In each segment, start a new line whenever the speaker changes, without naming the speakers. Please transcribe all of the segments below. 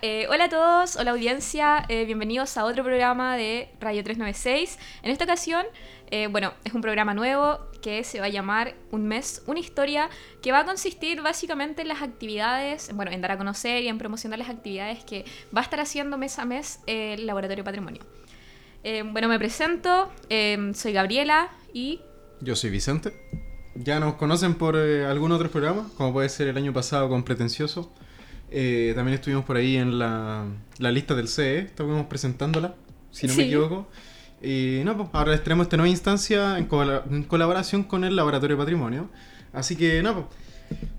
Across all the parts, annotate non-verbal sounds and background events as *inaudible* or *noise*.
Eh, hola a todos, hola audiencia, eh, bienvenidos a otro programa de Radio 396. En esta ocasión, eh, bueno, es un programa nuevo que se va a llamar Un mes, una historia, que va a consistir básicamente en las actividades, bueno, en dar a conocer y en promocionar las actividades que va a estar haciendo mes a mes el Laboratorio Patrimonio. bueno, me presento, soy Gabriela y...
Yo soy Vicente. Ya nos conocen por algún otro programa, como puede ser el año pasado con Pretencioso eh, también estuvimos por ahí en la, la lista del CE, estuvimos presentándola, si no me equivoco. Y no, pues ahora les tenemos esta nueva instancia en, colaboración con el Laboratorio de Patrimonio. Así que, no, pues,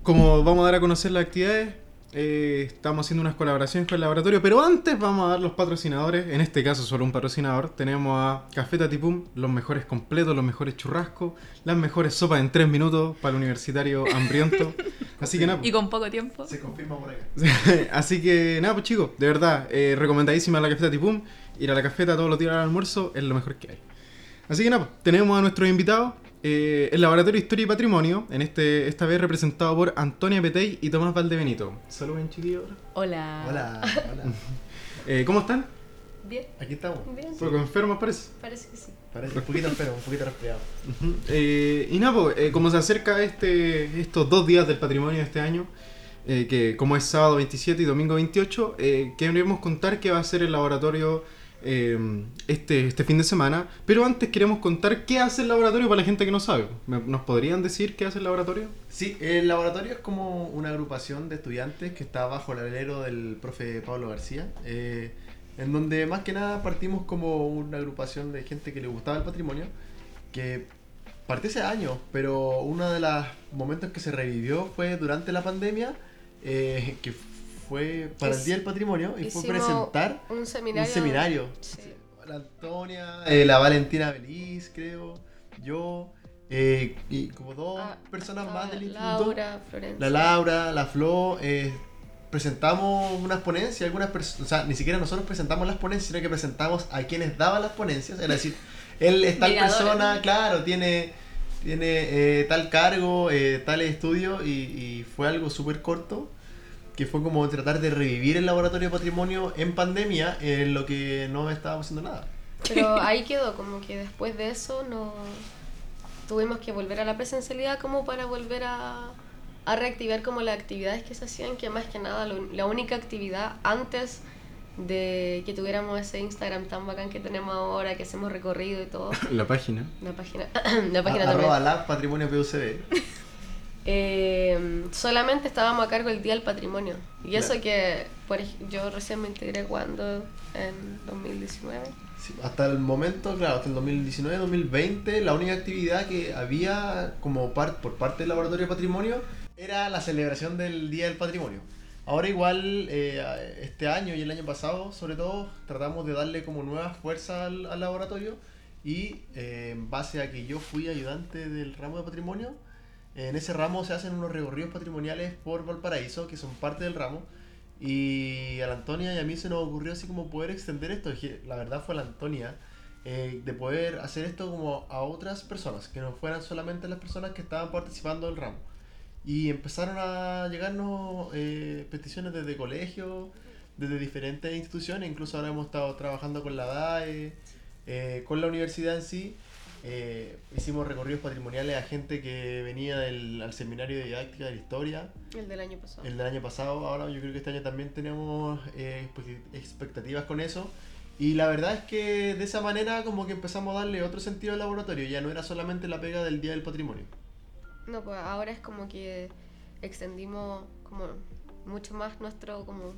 como vamos a dar a conocer las actividades, eh, estamos haciendo unas colaboraciones con el laboratorio, pero antes vamos a dar los patrocinadores, en este caso solo un patrocinador, tenemos a Café Tatipum, los mejores completos, los mejores churrascos, las mejores sopas en 3 minutos para el universitario hambriento. *laughs* Así que nada.
Y con poco tiempo.
Se confirma por acá. *laughs*
Así que nada, pues chicos, de verdad, eh, recomendadísima la Café Tatipum, ir a la cafeta todos los días al almuerzo es lo mejor que hay. Así que nada, pues, tenemos a nuestros invitados. Eh, el Laboratorio de Historia y Patrimonio, en este, esta vez representado por Antonia Petey y Tomás Valdebenito. Saludos, chiquillos.
Hola.
Hola, hola. *laughs*
eh, ¿Cómo están?
Bien.
Aquí estamos.
Bien.
¿Un poco enfermos parece?
Parece que sí.
Parece un poquito enfermo, un poquito resfriado.
eh, y nada, pues, eh, como se acerca este, estos dos días del patrimonio de este año, eh, que como es sábado 27 y domingo 28, eh, queremos contar qué va a ser el laboratorio Em, este, este fin de semana. Pero antes queremos contar qué hace el laboratorio para la gente que no sabe. ¿Nos podrían decir qué hace el laboratorio?
Sí, el laboratorio es como una agrupación de estudiantes que está bajo el alero del profe Pablo García. Eh, en donde más que nada partimos como una agrupación de gente que le gustaba el patrimonio, que partió hace años, pero uno de los momentos que se revivió fue durante la pandemia, eh, que fue para el Día del Patrimonio y fue presentar
un seminario.
Un seminario. La Antonia, eh, la Valentina Beliz, creo, yo, eh, y como dos ah, personas más del
instituto. Laura, Florencia.
La Laura, la Flo, eh, presentamos unas ponencias, algunas personas, o sea, ni siquiera nosotros presentamos las ponencias, sino que presentamos a quienes daban las ponencias, es decir, *laughs* él es tal persona, claro, tiene tiene tal cargo, tal estudio y, y fue algo súper corto que fue como tratar de revivir el laboratorio de patrimonio en pandemia en lo que no estábamos haciendo nada.
Pero *laughs* ahí quedó, como que después de eso no tuvimos que volver a la presencialidad como para volver a, a reactivar como las actividades que se hacían, que más que nada la única actividad antes de que tuviéramos ese Instagram tan bacán que tenemos ahora, que hacemos recorrido y todo.
La página.
La página. *clears throat* la página
Arroba la patrimonio PUCB. *laughs*
Eh, solamente estábamos a cargo el Día del Patrimonio. Y eso que por, yo recién me integré cuando, en 2019.
hasta el momento, claro, hasta el 2019-2020, la única actividad que había como par, por parte del Laboratorio de Patrimonio era la celebración del Día del Patrimonio. Ahora igual, eh, este año y el año pasado, sobre todo, tratamos de darle como nueva fuerza al, laboratorio y eh, en base a que yo fui ayudante del ramo de patrimonio, en ese ramo se hacen unos recorridos patrimoniales por Valparaíso, que son parte del ramo. Y a la Antonia y a mí se nos ocurrió así como poder extender esto. La verdad fue la Antonia. Eh, de poder hacer esto como a otras personas, que no fueran solamente las personas que estaban participando del ramo. Y empezaron a llegarnos eh, peticiones desde colegios, desde diferentes instituciones, incluso ahora hemos estado trabajando con la DAE, eh, con la universidad en sí, eh, hicimos recorridos patrimoniales a gente que venía del, al seminario de didáctica de la historia.
El del año pasado.
El del año pasado. Ahora yo creo que este año también tenemos eh, expectativas con eso. Y la verdad es que de esa manera como que empezamos a darle otro sentido al laboratorio. Ya no era solamente la pega del Día del Patrimonio.
No, pues ahora es como que extendimos como mucho más nuestro como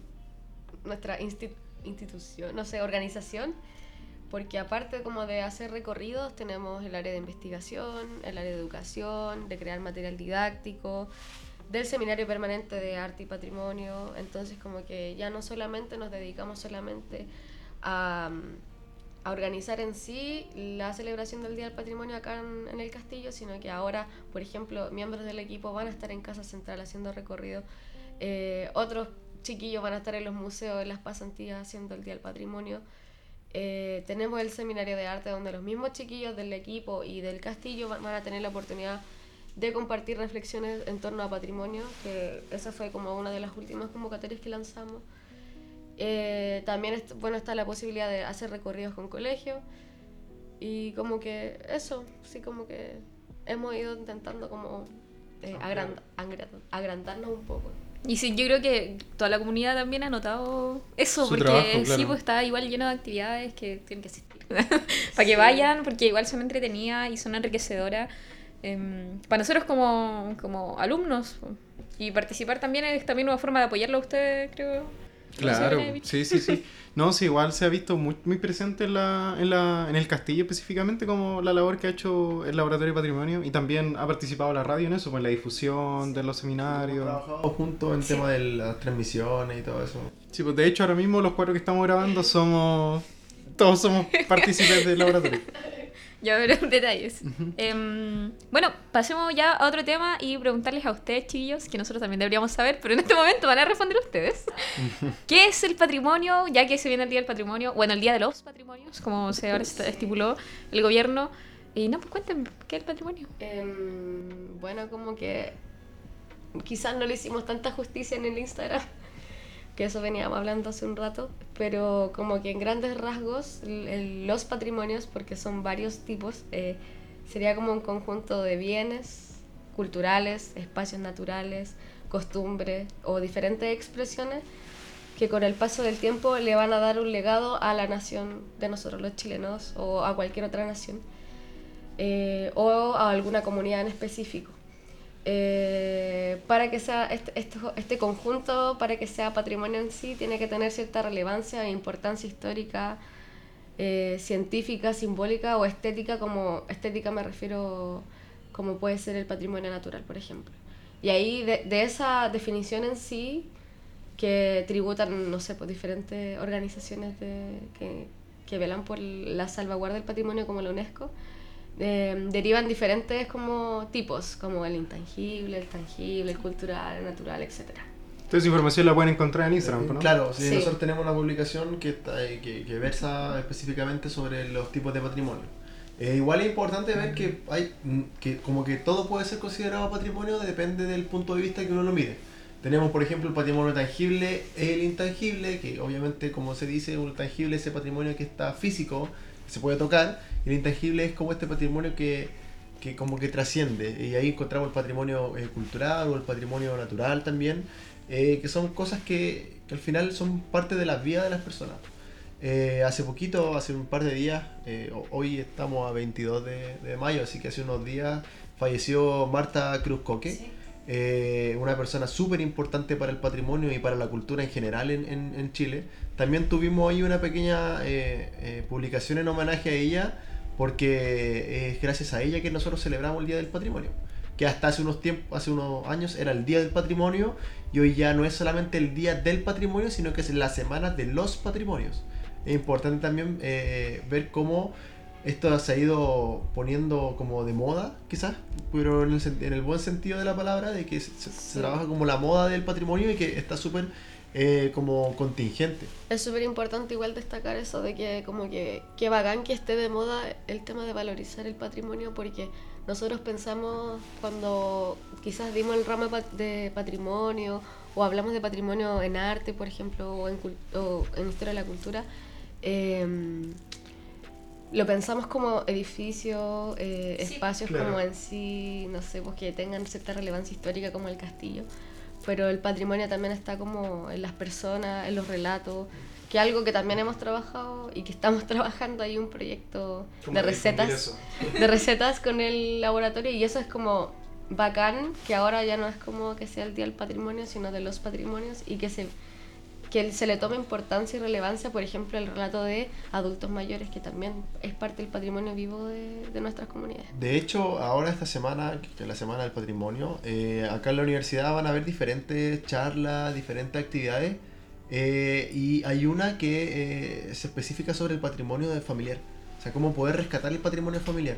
nuestra institución, no sé, organización porque aparte como de hacer recorridos, tenemos el área de investigación, el área de educación, de crear material didáctico, del seminario permanente de arte y patrimonio, entonces como que ya no solamente nos dedicamos solamente a, organizar en sí la celebración del Día del Patrimonio acá en, el castillo, sino que ahora, por ejemplo, miembros del equipo van a estar en Casa Central haciendo recorrido, eh, otros chiquillos van a estar en los museos, en las pasantías haciendo el Día del Patrimonio. Eh, tenemos el seminario de arte donde los mismos chiquillos del equipo y del castillo van, a tener la oportunidad de compartir reflexiones en torno a patrimonio, que esa fue como una de las últimas convocatorias que lanzamos. Eh, también est- bueno, está la posibilidad de hacer recorridos con colegios. Y como que eso, sí, como que hemos ido intentando como eh, agrand- agrand- agrandarnos un poco.
Y sí, yo creo que toda la comunidad también ha notado eso,
Su
porque
trabajo,
sí,
claro.
pues está igual lleno de actividades que tienen que asistir. *laughs* para que vayan, porque igual son entretenidas y son enriquecedoras. em, para nosotros como, como alumnos. Y participar también es también una forma de apoyarlo a ustedes, creo.
Claro,
No
sí, sí, sí. *laughs* No, sí, igual se ha visto muy, muy presente en, la, en, la, en el castillo específicamente como la labor que ha hecho el Laboratorio de Patrimonio y también ha participado la radio en eso, pues en la difusión de los
Hemos
seminarios.
trabajado juntos en tema de las transmisiones y todo eso.
Sí, pues de hecho ahora mismo los cuatro que estamos grabando somos... Todos somos partícipes del laboratorio. *laughs*
Ya verán *laughs* detalles. Em, bueno, pasemos ya a otro tema y preguntarles a ustedes, chiquillos, que nosotros también deberíamos saber, pero en este momento van a responder ustedes. ¿Qué es el patrimonio? Ya que se viene el Día del Patrimonio, bueno, el Día de los Patrimonios, como se ahora se estipuló el gobierno. Y no, pues cuéntenme, ¿qué es el patrimonio?
Em, bueno, como que quizás no le hicimos tanta justicia en el Instagram, que eso veníamos hablando hace un rato, pero como que en grandes rasgos los patrimonios, porque son varios tipos, eh, sería como un conjunto de bienes culturales, espacios naturales, costumbres o diferentes expresiones que con el paso del tiempo le van a dar un legado a la nación de nosotros los chilenos o a cualquier otra nación eh, o a alguna comunidad en específico. Eh, para que sea este, esto- este conjunto, para que sea patrimonio en sí, tiene que tener cierta relevancia e importancia histórica, eh, científica, simbólica o estética, como estética me refiero como puede ser el patrimonio natural, por ejemplo. Y ahí de, de esa definición en sí, que tributan, no sé, pues diferentes organizaciones de, que, que velan por la salvaguarda del patrimonio como la UNESCO, eh, derivan diferentes como tipos, como el intangible, el tangible, el cultural, el natural, etc.
Entonces esa información la pueden encontrar en Instagram, ¿no?
Claro, sí,
Sí.
nosotros tenemos una publicación que, está, eh, que, que versa específicamente sobre los tipos de patrimonio. Eh, igual es importante ver que hay mm, que como que todo puede ser considerado patrimonio depende del punto de vista que uno lo mire. Tenemos, por ejemplo, el patrimonio tangible, el intangible, que obviamente, como se dice, un tangible es ese patrimonio que está físico, que se puede tocar, y el intangible es como este patrimonio que, que como que trasciende. Y ahí encontramos el patrimonio eh, cultural o el patrimonio natural también, eh, que son cosas que, que al final son parte de la vida de las personas. Eh, hace poquito, hace un par de días, eh, ho- hoy estamos a 22 de, de mayo, así que hace unos días falleció Marta Cruz Coque, eh, una persona súper importante para el patrimonio y para la cultura en general en, en- en Chile. También tuvimos ahí una pequeña eh, eh, publicación en homenaje a ella, porque es gracias a ella que nosotros celebramos el Día del Patrimonio. Que hasta hace unos tiempos, hace unos años era el Día del Patrimonio y hoy ya no es solamente el Día del Patrimonio, sino que es la semana de los patrimonios. Es importante también eh, ver cómo esto se ha ido poniendo como de moda, quizás, pero en el, en el buen sentido de la palabra, de que se, se- se
Sí.
trabaja como la moda del patrimonio y que está súper eh, como contingente.
Es súper importante igual destacar eso de que como que, que bacán que esté de moda el tema de valorizar el patrimonio porque nosotros pensamos cuando quizás dimos el ramo de pat- de patrimonio o hablamos de patrimonio en arte, por ejemplo, o en, o en historia de la cultura, em, lo pensamos como edificios, eh,
Sí.
espacios
Claro.
como en sí, no sé, pues que tengan cierta relevancia histórica como el castillo. Pero el patrimonio también está como en las personas, en los relatos, que algo que también hemos trabajado y que estamos *laughs* trabajando ahí un proyecto
Como
de recetas, *laughs* de recetas con el laboratorio y eso es como bacán que ahora ya no es como que sea el día del patrimonio, sino de los patrimonios y que se que se le tome importancia y relevancia, por ejemplo, el relato de adultos mayores, que también es parte del patrimonio vivo de, de nuestras comunidades.
De hecho, ahora esta semana, que es la Semana del Patrimonio, eh, acá en la universidad van a haber diferentes charlas, diferentes actividades, eh, y hay una que eh, se especifica sobre el patrimonio familiar, o sea, cómo poder rescatar el patrimonio familiar,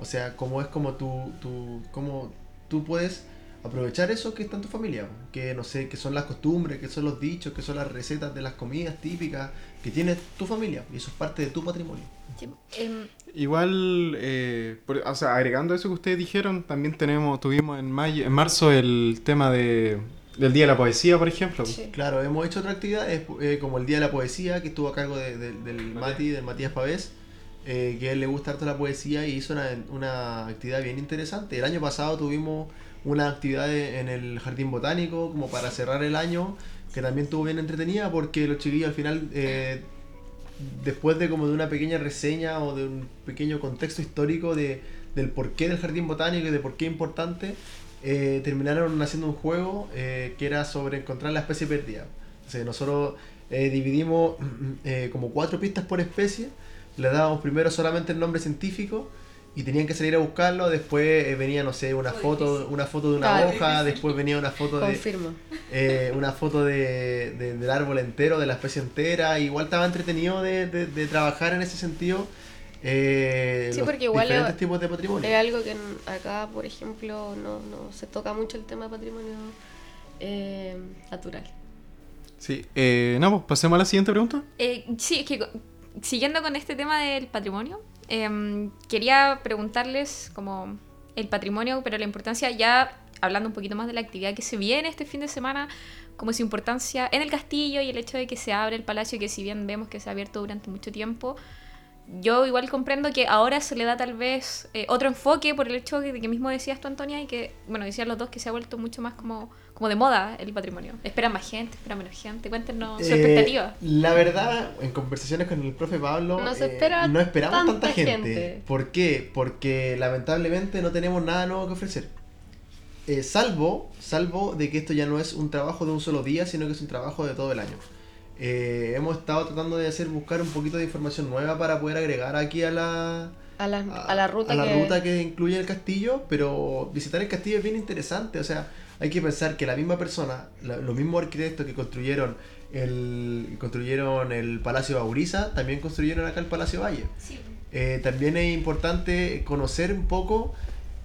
o sea, cómo es como tú, tú, cómo tú puedes aprovechar eso que está en tu familia, que no sé, que son las costumbres, que son los dichos, que son las recetas de las comidas típicas que tiene tu familia, y eso es parte de tu patrimonio.
Sí, em,
Igual, eh, por- o sea, agregando eso que ustedes dijeron, también tenemos, tuvimos en mayo, en marzo el tema de del Día de la Poesía, por ejemplo.
Sí.
Claro, hemos hecho otra actividad, es, eh, como el Día de la Poesía, que estuvo a cargo de- de- del Mati, del Matías Pavés, eh, que a él le gusta harto la poesía y hizo una, una actividad bien interesante. El año pasado tuvimos una actividad en el Jardín Botánico, como para cerrar el año, que también estuvo bien entretenida, porque los chiquillos al final, eh, después de como de una pequeña reseña o de un pequeño contexto histórico de, del porqué del Jardín Botánico y de por qué es importante, eh, terminaron haciendo un juego eh, que era sobre encontrar la especie perdida. Nosotros dividimos *clears throat* como cuatro pistas por especie, le dábamos primero solamente el nombre científico y tenían que salir a buscarlo, después eh, venía, no sé, una foto, una foto de una hoja, después venía una foto de,
Confirmo.
eh, una foto de, de- del árbol entero, de la especie entera. Igual estaba entretenido de, de- de trabajar en ese sentido. eh,
Sí,
los
porque igual
diferentes
es-
tipos de patrimonio.
Es algo que en- acá, por ejemplo, no, no se toca mucho el tema de patrimonio eh, natural.
Sí, eh, no, pues pasemos a la siguiente pregunta.
Eh, sí, es que co- siguiendo con este tema del patrimonio, em, quería preguntarles como el patrimonio, pero la importancia ya hablando un poquito más de la actividad que se viene este fin de semana, como su importancia en el castillo y el hecho de que se abre el palacio, que si bien vemos que se ha abierto durante mucho tiempo, yo igual comprendo que ahora se le da tal vez eh, otro enfoque por el hecho de que mismo decías tú, Antonia, y que, bueno, decían los dos que se ha vuelto mucho más como, como de moda el patrimonio. Esperan más gente, esperan menos gente. Cuéntenos su
Eh,
expectativa.
La verdad, en conversaciones con el profe Pablo,
No se
eh,
espera
no esperamos tanta,
tanta
gente.
gente.
¿Por qué? Porque lamentablemente no tenemos nada nuevo que ofrecer. Eh, salvo, salvo de que esto ya no es un trabajo de un solo día, sino que es un trabajo de todo el año. Eh, hemos estado tratando de hacer buscar un poquito de información nueva para poder agregar aquí a la,
A la, a la ruta
a la
que...
ruta que incluye el castillo, pero visitar el castillo es bien interesante, o sea, hay que pensar que la misma persona, la- los mismos arquitectos que construyeron el construyeron el Palacio Bauriza, también construyeron acá el Palacio Valle. Eh, también es importante conocer un poco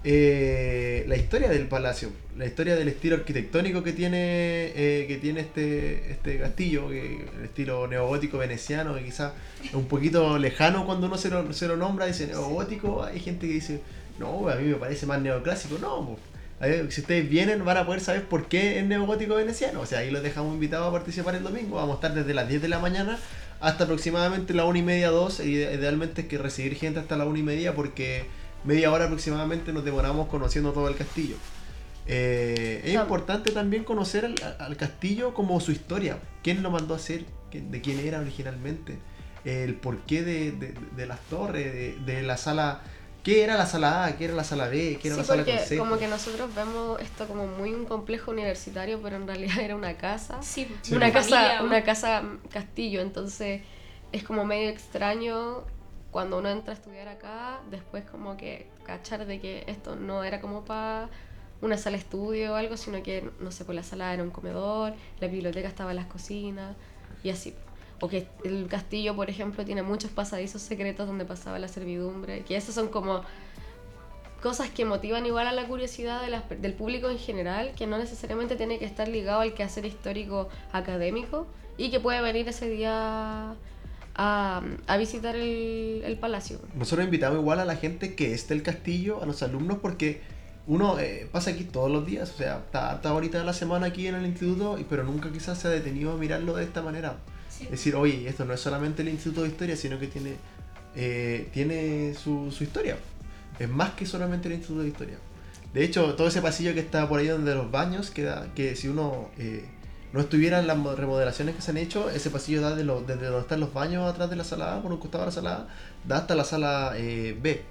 eh, la historia del palacio, la historia del estilo arquitectónico que tiene eh, que tiene este, este castillo, que el estilo neogótico veneciano, que quizás es un poquito lejano cuando uno se lo, se lo nombra, dice neogótico, hay gente que dice, no, a mí me parece más neoclásico, no, ver, si ustedes vienen van a poder saber por qué es neogótico veneciano, o sea, ahí los dejamos invitados a participar el domingo, vamos a estar desde las 10 de la mañana hasta aproximadamente la una y media, dos, y idealmente es que recibir gente hasta la una y media porque media hora aproximadamente nos demoramos conociendo todo el castillo. Eh, es importante también conocer al, al castillo como su historia, quién lo mandó a hacer, de quién era originalmente, el porqué de, de- de las torres, de, de la sala, qué era la sala A, qué era la sala B, qué era
Sí,
la sala consejo.
como que nosotros vemos esto como muy un complejo universitario, pero en realidad *laughs* era una casa.
Sí,
Sí,
una
pues.
casa,
familia,
una casa castillo, entonces es como medio extraño cuando uno entra a estudiar acá, después como que cachar de que esto no era como para una sala de estudio o algo, sino que, no sé, pues la sala era un comedor, la biblioteca estaba en las cocinas y así. O que el castillo, por ejemplo, tiene muchos pasadizos secretos donde pasaba la servidumbre, que esas son como cosas que motivan igual a la curiosidad de del público en general, que no necesariamente tiene que estar ligado al quehacer histórico académico y que puede venir ese día a, a visitar el, el palacio.
Nosotros invitamos igual a la gente que esté el castillo, a los alumnos, porque uno eh, pasa aquí todos los días, o sea, está harta ahorita de la semana aquí en el instituto, pero nunca quizás se ha detenido a mirarlo de esta manera. Es decir, oye, esto no es solamente el instituto de historia, sino que tiene, eh, tiene su, su historia. Es más que solamente el instituto de historia. De hecho, todo ese pasillo que está por ahí donde los baños, queda, que si uno eh, no estuviera en las mo- remodelaciones que se han hecho, ese pasillo da de lo- desde donde están los baños atrás de la sala A, por un costado de la sala A, da hasta la sala eh, B.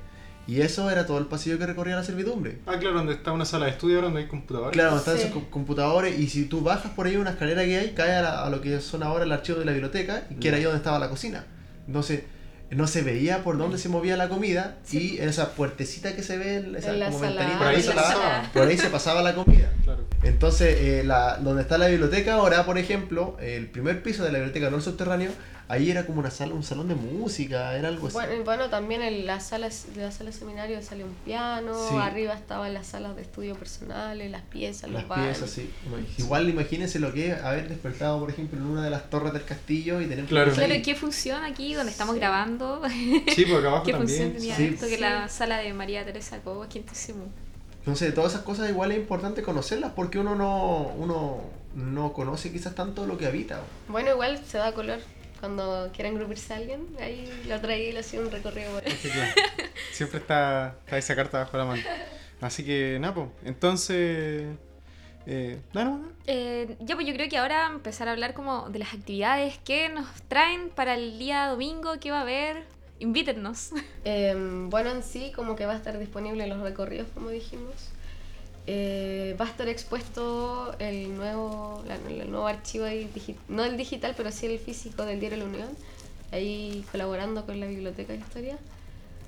Y eso era todo el pasillo que recorría la servidumbre.
Ah, claro, donde está una sala de estudio, donde hay computadores.
Claro, donde están
Sí.
esos co- computadores y si tú bajas por ahí una escalera que hay, cae a, la- a lo que son ahora el archivo de la biblioteca y que era ahí donde estaba la cocina. Entonces, no se veía por dónde se movía la comida y en esa puertecita que se ve, en esa
En la
como
sala
ventanita
Por ahí se
la
la
sala,
sala.
por ahí se pasaba la comida. *laughs*
Claro.
Entonces, eh, la, donde está la biblioteca ahora, por ejemplo, el primer piso de la biblioteca, no el subterráneo, ahí era como una sala, un salón de música, era algo así.
Bueno, bueno, también en la sala, la sala de seminario sale un piano,
Sí.
arriba estaban las salas de estudio personales, las piezas,
Las
los baños.
piezas, sí. Igual imagínense lo que es haber despertado, por ejemplo, en una de las torres del castillo y tener
Claro.
Claro. ¿qué función aquí donde estamos
Sí.
grabando?
Sí, porque abajo
¿Qué función
también.
tenía
Sí.
esto? Que
Sí.
la sala de María Teresa Cobo, quintísimo.
Entonces, todas esas cosas igual es importante conocerlas porque uno no, uno no conoce quizás tanto lo que habita.
Bueno, igual se da color. Cuando quieran grupirse a alguien, ahí lo traí y le hacía un recorrido por ahí.
Es que, claro, siempre está, está esa carta bajo la mano. Así que, Napo, entonces. Eh, nada, no, no.
Eh, ya, pues yo creo que ahora empezar a hablar como de las actividades que nos traen para el día domingo, qué va a haber. Invítennos.
Em, bueno, en sí, como que va a estar disponible en los recorridos, como dijimos. Eh, va a estar expuesto el nuevo, la- el nuevo archivo, ahí digi- no el digital, pero sí el físico del Diario La Unión, ahí colaborando con la Biblioteca de Historia.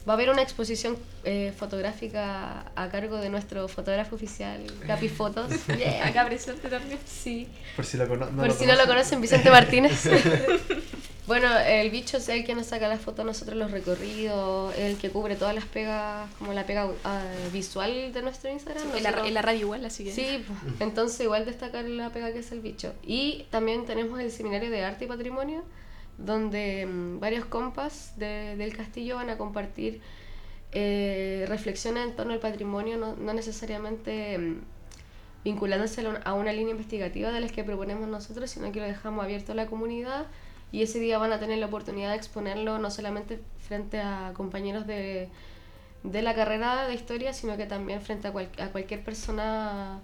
Va a haber una exposición eh, fotográfica a cargo de nuestro fotógrafo oficial, Capi *laughs* Fotos. Yeah. *laughs*
Acá presente también.
Sí.
Por si lo, no
Por
lo
si no lo
conocen.
conocen, Vicente Martínez. *laughs* bueno, el bicho es el que nos saca las fotos nosotros los recorridos, el que cubre todas las pegas, como la pega ah, visual de nuestro Instagram.
En la,
Nosotros-
en la radio igual, así que.
Sí, pues, entonces igual destacar la pega que es el bicho. Y también tenemos el seminario de arte y patrimonio, donde mm, varios compas de- del castillo van a compartir eh, reflexiones en torno al patrimonio, no, no necesariamente mm, vinculándose a una línea investigativa de las que proponemos nosotros, sino que lo dejamos abierto a la comunidad y ese día van a tener la oportunidad de exponerlo no solamente frente a compañeros de, de la carrera de historia, sino que también frente a, cual- a cualquier persona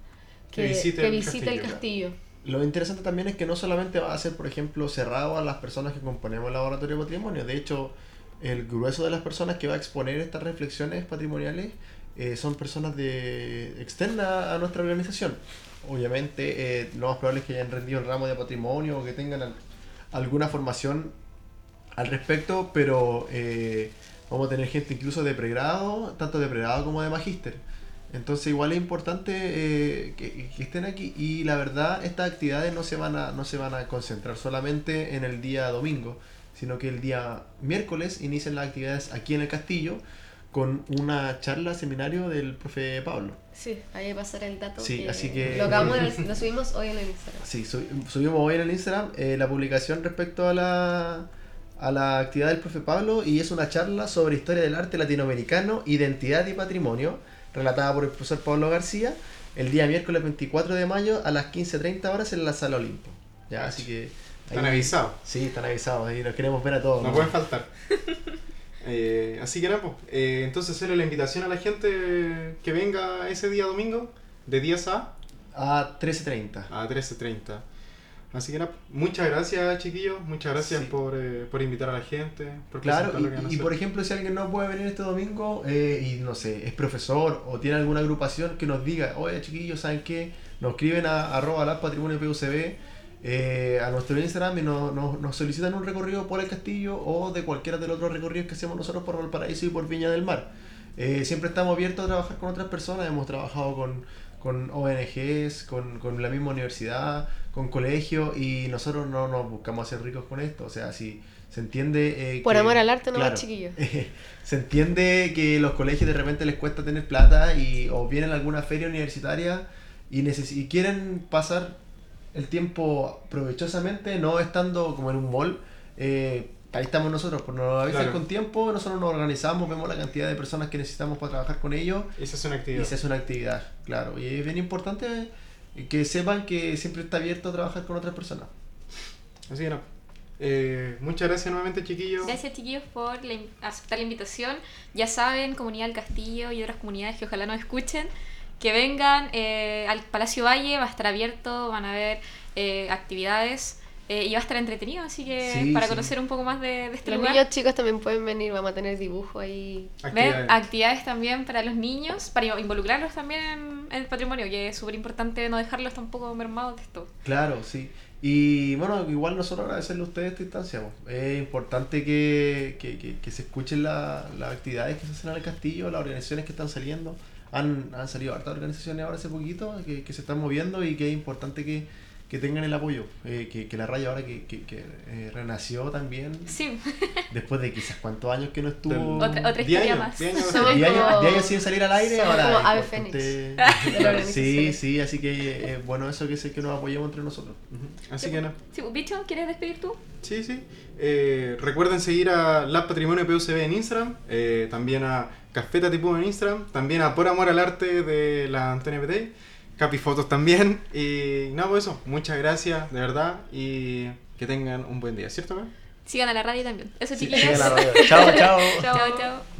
Que
que,
visite
que
el
visite el
castillo.
Lo interesante también es que no solamente va a ser, por ejemplo, cerrado a las personas que componemos el laboratorio de patrimonio. De hecho, el grueso de las personas que va a exponer estas reflexiones patrimoniales eh, son personas de externas a nuestra organización. Obviamente, eh, lo más probable es que hayan rendido el ramo de patrimonio o que tengan alguna formación al respecto, pero eh, vamos a tener gente incluso de pregrado, tanto de pregrado como de magíster. Entonces igual es importante eh, que, que estén aquí y la verdad estas actividades no se van a no se van a concentrar solamente en el día domingo, sino que el día miércoles inician las actividades aquí en el castillo con una charla seminario del profe Pablo.
Sí, ahí va a pasar el dato.
Sí, así que-
Lo, acabamos *laughs* lo subimos hoy en el Instagram.
Sí, sub- subimos hoy en el Instagram eh, la publicación respecto a la a la actividad del profe Pablo y es una charla sobre historia del arte latinoamericano, identidad y patrimonio, relatada por el profesor Pablo García, el día miércoles 24 de mayo a las 15.30 horas en la Sala Olimpo. Ya, así que...
Están avisados.
Sí, están avisados, ahí nos queremos ver a todos.
No
¿no?
pueden faltar. *laughs* Eh, así que Napo, eh, entonces hacerle la invitación a la gente que venga ese día domingo, de 10 a,
A 13.30.
a 13.30. Así que Napo, muchas gracias chiquillos, muchas gracias
Sí.
por, eh, por invitar a la gente, por
Claro,
lo que van a
y, y
hacer.
por ejemplo, si alguien no puede venir este domingo eh, y no sé, es profesor o tiene alguna agrupación que nos diga, oye chiquillos, ¿saben qué? Nos escriben a arroba la patrimonio PUCB eh, a nuestro Instagram y nos, nos- nos solicitan un recorrido por el castillo o de cualquiera de los otros recorridos que hacemos nosotros por Valparaíso y por Viña del Mar. Eh, siempre estamos abiertos a trabajar con otras personas, hemos trabajado con, con ONGs, con, con la misma universidad, con colegios y nosotros no nos buscamos hacer ricos con esto, o sea, si se entiende... eh,
Por
que-
amor al arte, no
claro,
más chiquillos. *laughs*
se entiende que los colegios de repente les cuesta tener plata y o vienen a alguna feria universitaria y, neces- y quieren pasar el tiempo provechosamente, no estando como en un mall. eh, ahí estamos nosotros, por nos avisan
Claro.
con tiempo, nosotros nos organizamos, vemos la cantidad de personas que necesitamos para trabajar con ellos
Esa es una
y
actividad.
se hace una actividad, claro. Y es bien importante que sepan que siempre está abierto a trabajar con otras personas.
Así que Napo. Eh, muchas gracias nuevamente chiquillos.
Gracias chiquillos por la aceptar la invitación. Ya saben, comunidad del Castillo y otras comunidades que ojalá nos escuchen, que vengan eh, al Palacio Valle, va a estar abierto, van a haber eh, actividades eh, y va a estar entretenido, así que
Sí,
para
sí.
conocer un poco más de, de este
Los
lugar.
niños chicos también pueden venir, vamos a tener dibujo ahí.
Actividades.
actividades también para los niños, para involucrarlos también en, el patrimonio, que es súper importante no dejarlos tampoco mermados de esto.
Claro, sí. Y bueno, igual nosotros agradecerle a ustedes esta instancia. Es importante que, que, que- que se escuchen la- las actividades que se hacen en el castillo, las organizaciones que están saliendo. Han, han salido hartas organizaciones ahora hace poquito que, que se están moviendo y que es importante que, que tengan el apoyo. eh, que, que la raya ahora que, que, que, eh, renació también,
Sí, *laughs*
después de quizás cuántos años que no estuvo.
Otra- otra historia
años,
más.
diez años
años,
como-
diez años sin salir al aire,
somos
ahora.
como ave fénix *laughs*
sí, sí, así que es bueno eso que, se, que nos apoyemos entre nosotros.
Así que nada.
sí, bicho, ¿quieres despedir tú?
Sí, sí. Eh, recuerden seguir a Lab Patrimonio PUCB en Instagram, eh, también a Cafeta Tipo en Instagram, también a Por Amor al Arte de la Antonia Petey, Capifotos también. Y nada, pues eso. Muchas gracias, de verdad, y que tengan un buen día, ¿cierto?
Sigan a la radio también. Eso,
Sí,
chiquillos.
sigan la radio. Chao, chao. *laughs*
Chao, chao.